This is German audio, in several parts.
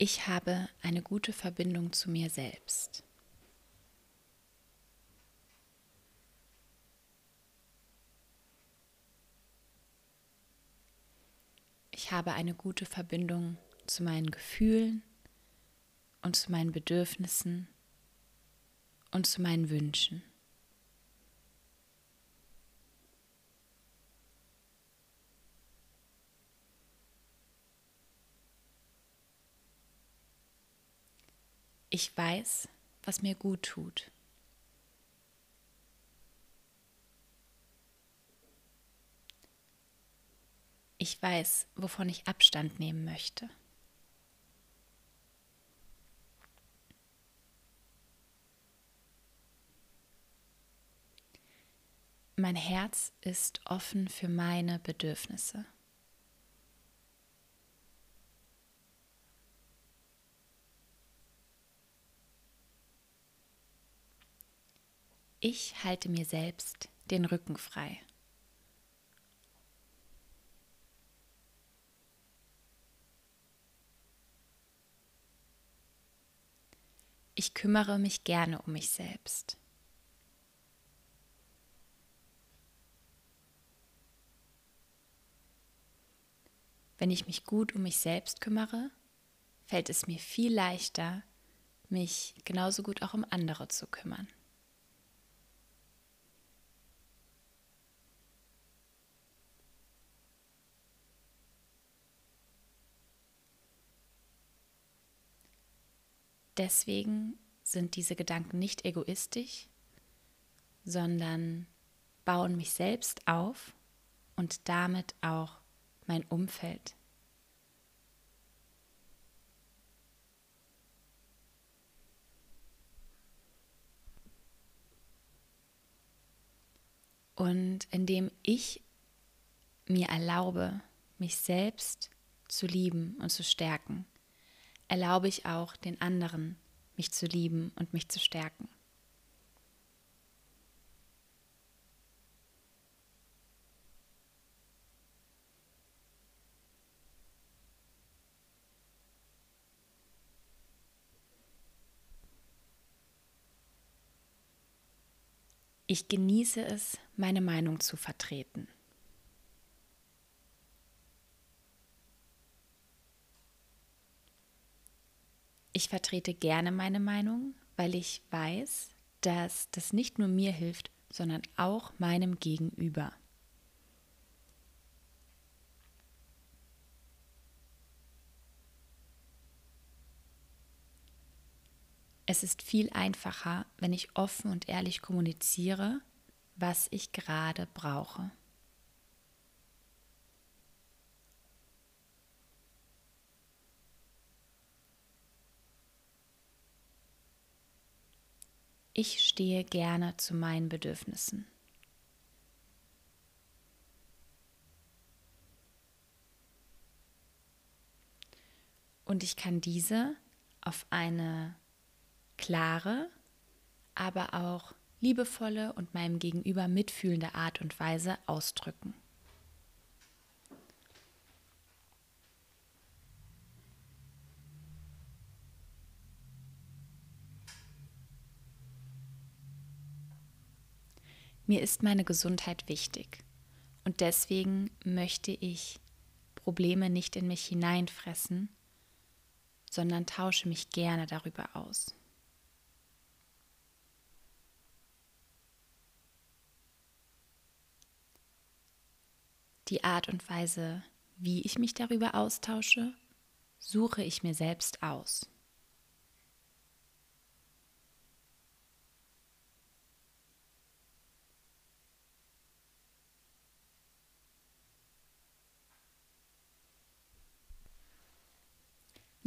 Ich habe eine gute Verbindung zu mir selbst. Ich habe eine gute Verbindung zu meinen Gefühlen und zu meinen Bedürfnissen und zu meinen Wünschen. Ich weiß, was mir gut tut. Ich weiß, wovon ich Abstand nehmen möchte. Mein Herz ist offen für meine Bedürfnisse. Ich halte mir selbst den Rücken frei. Ich kümmere mich gerne um mich selbst. Wenn ich mich gut um mich selbst kümmere, fällt es mir viel leichter, mich genauso gut auch um andere zu kümmern. Deswegen sind diese Gedanken nicht egoistisch, sondern bauen mich selbst auf und damit auch mein Umfeld. Und indem ich mir erlaube, mich selbst zu lieben und zu stärken, erlaube ich auch den anderen, mich zu lieben und mich zu stärken. Ich genieße es, meine Meinung zu vertreten. Ich vertrete gerne meine Meinung, weil ich weiß, dass das nicht nur mir hilft, sondern auch meinem Gegenüber. Es ist viel einfacher, wenn ich offen und ehrlich kommuniziere, was ich gerade brauche. Ich stehe gerne zu meinen Bedürfnissen. Und ich kann diese auf eine klare, aber auch liebevolle und meinem Gegenüber mitfühlende Art und Weise ausdrücken. Mir ist meine Gesundheit wichtig und deswegen möchte ich Probleme nicht in mich hineinfressen, sondern tausche mich gerne darüber aus. Die Art und Weise, wie ich mich darüber austausche, suche ich mir selbst aus.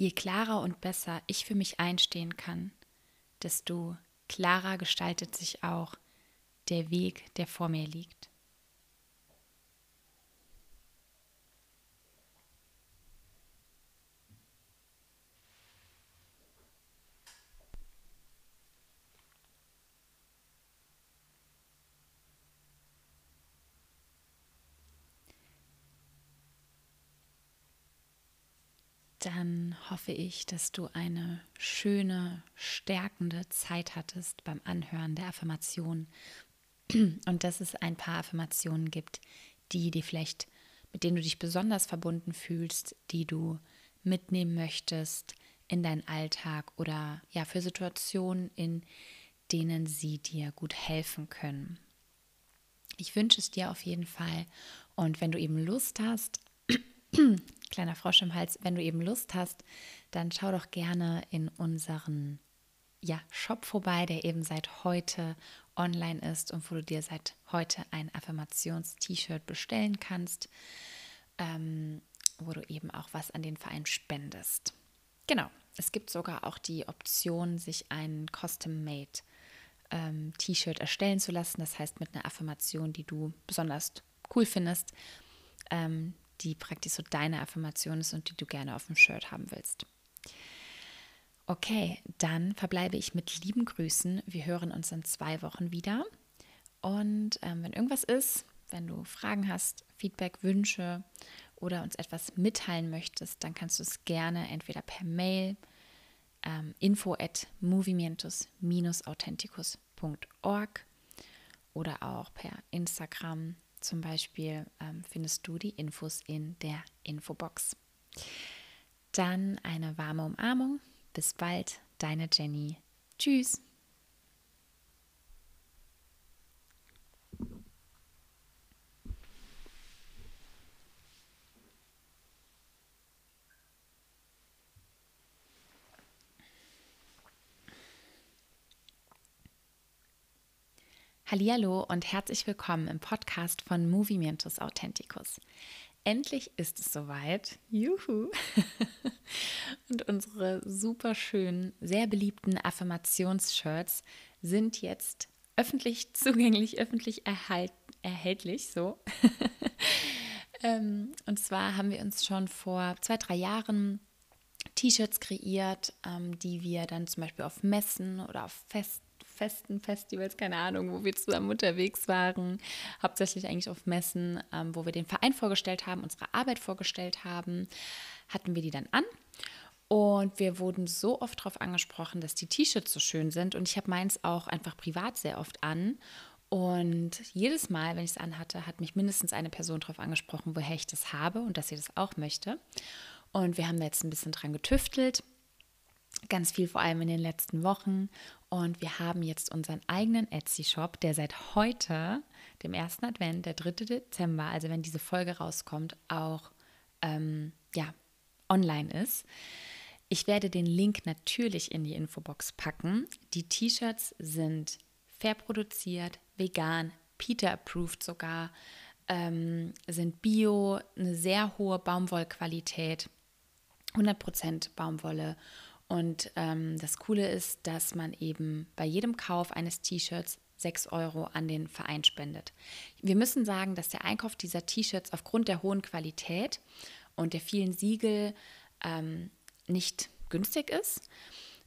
Je klarer und besser ich für mich einstehen kann, desto klarer gestaltet sich auch der Weg, der vor mir liegt. Dann hoffe ich, dass du eine schöne, stärkende Zeit hattest beim Anhören der Affirmation und dass es ein paar Affirmationen gibt, die dir vielleicht, mit denen du dich besonders verbunden fühlst, die du mitnehmen möchtest in deinen Alltag oder ja für Situationen, in denen sie dir gut helfen können. Ich wünsche es dir auf jeden Fall und wenn du eben Lust hast, kleiner Frosch im Hals, wenn du eben Lust hast, dann schau doch gerne in unseren ja, Shop vorbei, der eben seit heute online ist und wo du dir seit heute ein Affirmations-T-Shirt bestellen kannst, ähm, wo du eben auch was an den Verein spendest. Genau, es gibt sogar auch die Option, sich ein Custom-Made ähm, T-Shirt erstellen zu lassen. Das heißt, mit einer Affirmation, die du besonders cool findest, ähm, die praktisch so deine Affirmation ist und die du gerne auf dem Shirt haben willst. Okay, dann verbleibe ich mit lieben Grüßen. Wir hören uns in zwei Wochen wieder. Und ähm, wenn irgendwas ist, wenn du Fragen hast, Feedback, Wünsche oder uns etwas mitteilen möchtest, dann kannst du es gerne entweder per Mail ähm, info at movimientus-authenticus.org oder auch per Instagram zum Beispiel ähm, findest du die Infos in der Infobox. Dann eine warme Umarmung. Bis bald, deine Jenny. Tschüss. Hallihallo und herzlich willkommen im Podcast von Movimientus Authenticus. Endlich ist es soweit. Juhu! und unsere super schönen, sehr beliebten Affirmationsshirts sind jetzt öffentlich zugänglich, öffentlich erhalt, erhältlich, so. ähm, und zwar haben wir uns schon vor zwei, drei Jahren T-Shirts kreiert, ähm, die wir dann zum Beispiel auf Messen oder auf Festen Festen, Festivals, keine Ahnung, wo wir zusammen unterwegs waren, hauptsächlich eigentlich auf Messen, ähm, wo wir den Verein vorgestellt haben, unsere Arbeit vorgestellt haben, hatten wir die dann an. Und wir wurden so oft darauf angesprochen, dass die T-Shirts so schön sind. Und ich habe meins auch einfach privat sehr oft an. Und jedes Mal, wenn ich es anhatte, hat mich mindestens eine Person darauf angesprochen, woher ich das habe und dass sie das auch möchte. Und wir haben da jetzt ein bisschen dran getüftelt ganz viel vor allem in den letzten Wochen. Und wir haben jetzt unseren eigenen Etsy-Shop, der seit heute, dem ersten Advent, der 3. Dezember, also wenn diese Folge rauskommt, auch ähm, ja, online ist. Ich werde den Link natürlich in die Infobox packen. Die T-Shirts sind fair produziert, vegan, Peter approved sogar, ähm, sind bio, eine sehr hohe Baumwollqualität, 100% Baumwolle und ähm, das Coole ist, dass man eben bei jedem Kauf eines T-Shirts 6 Euro an den Verein spendet. Wir müssen sagen, dass der Einkauf dieser T-Shirts aufgrund der hohen Qualität und der vielen Siegel ähm, nicht günstig ist.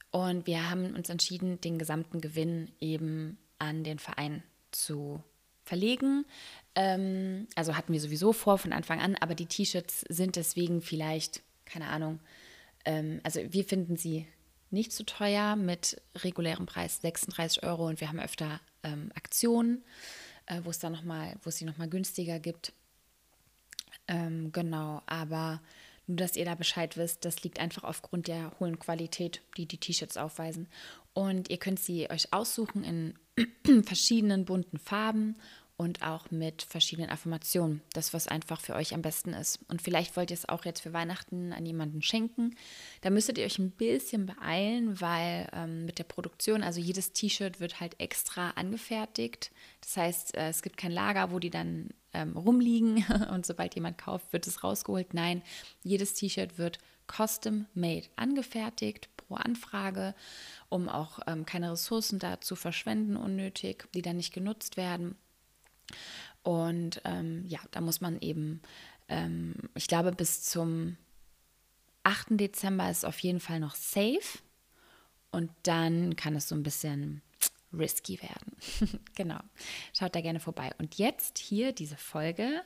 Und wir haben uns entschieden, den gesamten Gewinn eben an den Verein zu verlegen. Ähm, also hatten wir sowieso vor von Anfang an, aber die T-Shirts sind deswegen vielleicht, keine Ahnung, ähm, also wir finden sie nicht zu teuer mit regulärem Preis 36 Euro und wir haben öfter ähm, Aktionen, äh, wo es dann noch mal, wo es sie nochmal günstiger gibt. Ähm, genau, aber nur, dass ihr da Bescheid wisst, das liegt einfach aufgrund der hohen Qualität, die die T-Shirts aufweisen. Und ihr könnt sie euch aussuchen in verschiedenen bunten Farben und auch mit verschiedenen Affirmationen. Das, was einfach für euch am besten ist. Und vielleicht wollt ihr es auch jetzt für Weihnachten an jemanden schenken. Da müsstet ihr euch ein bisschen beeilen, weil ähm, mit der Produktion, also jedes T-Shirt wird halt extra angefertigt. Das heißt, äh, es gibt kein Lager, wo die dann ähm, rumliegen und sobald jemand kauft, wird es rausgeholt. Nein, jedes T-Shirt wird custom made angefertigt pro Anfrage, um auch ähm, keine Ressourcen da zu verschwenden unnötig, die dann nicht genutzt werden. Und ähm, ja, da muss man eben, ähm, ich glaube, bis zum 8. Dezember ist auf jeden Fall noch safe. Und dann kann es so ein bisschen risky werden. genau. Schaut da gerne vorbei. Und jetzt hier diese Folge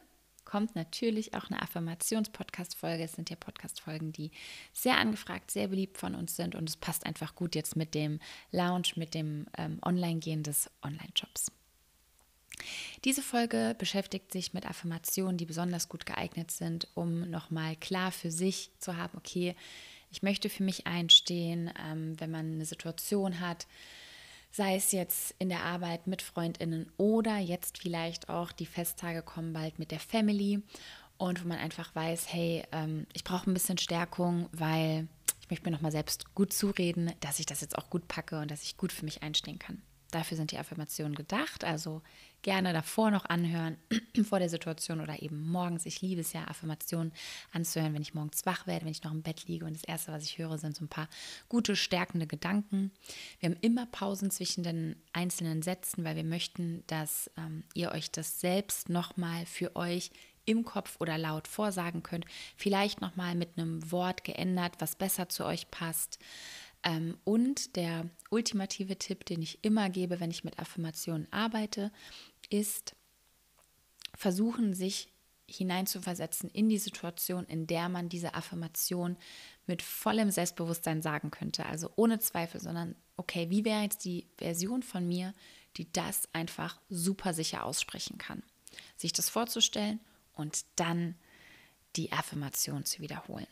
kommt natürlich auch eine Affirmations-Podcast-Folge. Es sind ja Podcast-Folgen, die sehr angefragt, sehr beliebt von uns sind und es passt einfach gut jetzt mit dem Lounge, mit dem ähm, Online-Gehen des Online-Jobs. Diese Folge beschäftigt sich mit Affirmationen, die besonders gut geeignet sind, um nochmal klar für sich zu haben, okay, ich möchte für mich einstehen, ähm, wenn man eine Situation hat, sei es jetzt in der Arbeit mit Freundinnen oder jetzt vielleicht auch die Festtage kommen bald mit der Family und wo man einfach weiß, hey, ähm, ich brauche ein bisschen Stärkung, weil ich möchte mir nochmal selbst gut zureden, dass ich das jetzt auch gut packe und dass ich gut für mich einstehen kann. Dafür sind die Affirmationen gedacht. Also gerne davor noch anhören, vor der Situation oder eben morgens. Ich liebe es ja, Affirmationen anzuhören, wenn ich morgens wach werde, wenn ich noch im Bett liege. Und das Erste, was ich höre, sind so ein paar gute, stärkende Gedanken. Wir haben immer Pausen zwischen den einzelnen Sätzen, weil wir möchten, dass ähm, ihr euch das selbst nochmal für euch im Kopf oder laut vorsagen könnt. Vielleicht nochmal mit einem Wort geändert, was besser zu euch passt. Ähm, und der ultimative Tipp, den ich immer gebe, wenn ich mit Affirmationen arbeite, ist versuchen, sich hineinzuversetzen in die Situation, in der man diese Affirmation mit vollem Selbstbewusstsein sagen könnte. Also ohne Zweifel, sondern okay, wie wäre jetzt die Version von mir, die das einfach super sicher aussprechen kann? Sich das vorzustellen und dann die Affirmation zu wiederholen.